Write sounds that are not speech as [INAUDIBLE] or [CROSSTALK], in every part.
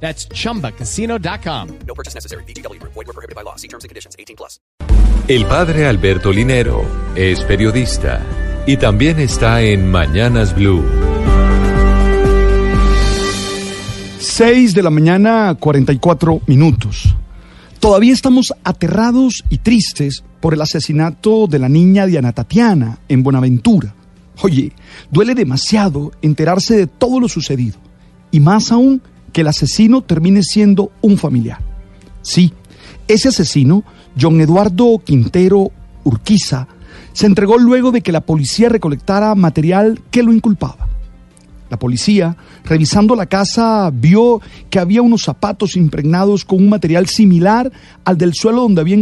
That's chumbacasino.com. No purchase necessary. BGW. Void were prohibited by law. See terms and conditions. 18 plus. El padre Alberto Linero es periodista y también está en Mañanas Blue. 6 de la mañana, 44 minutos. Todavía estamos aterrados y tristes por el asesinato de la niña Diana Tatiana en Buenaventura. Oye, duele demasiado enterarse de todo lo sucedido. Y más aún que el asesino termine siendo un familiar. Sí, ese asesino, John Eduardo Quintero Urquiza, se entregó luego de que la policía recolectara material que lo inculpaba. La policía, revisando la casa, vio que había unos zapatos impregnados con un material similar al del suelo donde había,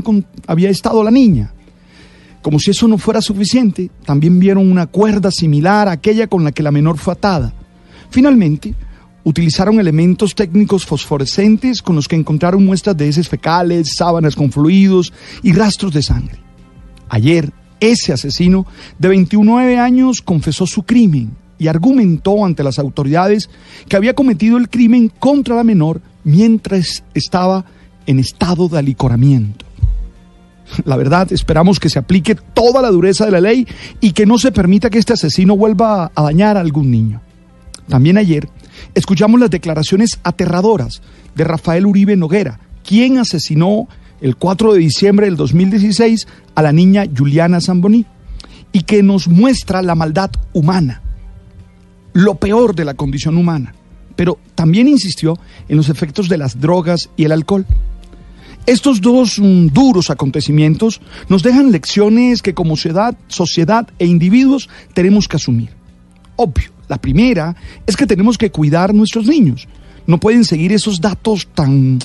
había estado la niña. Como si eso no fuera suficiente, también vieron una cuerda similar a aquella con la que la menor fue atada. Finalmente, utilizaron elementos técnicos fosforescentes con los que encontraron muestras de heces fecales, sábanas con fluidos y rastros de sangre. Ayer, ese asesino de 29 años confesó su crimen y argumentó ante las autoridades que había cometido el crimen contra la menor mientras estaba en estado de alicoramiento. [LAUGHS] La verdad, esperamos que se aplique toda la dureza de la ley y que no se permita que este asesino vuelva a dañar a algún niño. También ayer escuchamos las declaraciones aterradoras de Rafael Uribe Noguera, quien asesinó el 4 de diciembre del 2016 a la niña Juliana Zamboní y que nos muestra la maldad humana, lo peor de la condición humana, pero también insistió en los efectos de las drogas y el alcohol. Estos dos mm, duros acontecimientos nos dejan lecciones que como sociedad, sociedad e individuos tenemos que asumir. Obvio, la primera es que tenemos que cuidar nuestros niños. No pueden seguir esos datos tan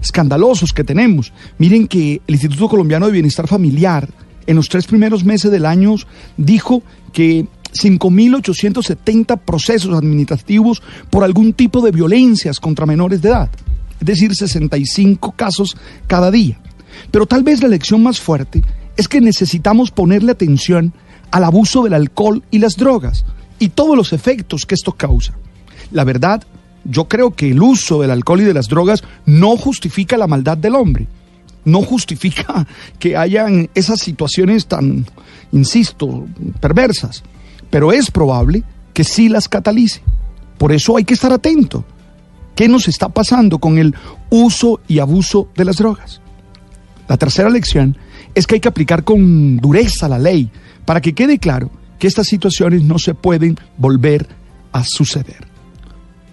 escandalosos que tenemos. Miren que el Instituto Colombiano de Bienestar Familiar en los tres primeros meses del año dijo que 5.870 procesos administrativos por algún tipo de violencias contra menores de edad, es decir, 65 casos cada día. Pero tal vez la lección más fuerte es que necesitamos ponerle atención al abuso del alcohol y las drogas y todos los efectos que esto causa. La verdad, yo creo que el uso del alcohol y de las drogas no justifica la maldad del hombre, no justifica [LAUGHS] que hayan esas situaciones tan, insisto, perversas, pero es probable que sí las catalice. Por eso hay que estar atento. ¿Qué nos está pasando con el uso y abuso de las drogas? La tercera lección es que hay que aplicar con dureza la ley para que quede claro que estas situaciones no se pueden volver a suceder.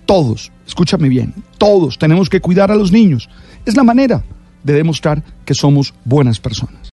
Todos, escúchame bien, todos tenemos que cuidar a los niños. Es la manera de demostrar que somos buenas personas.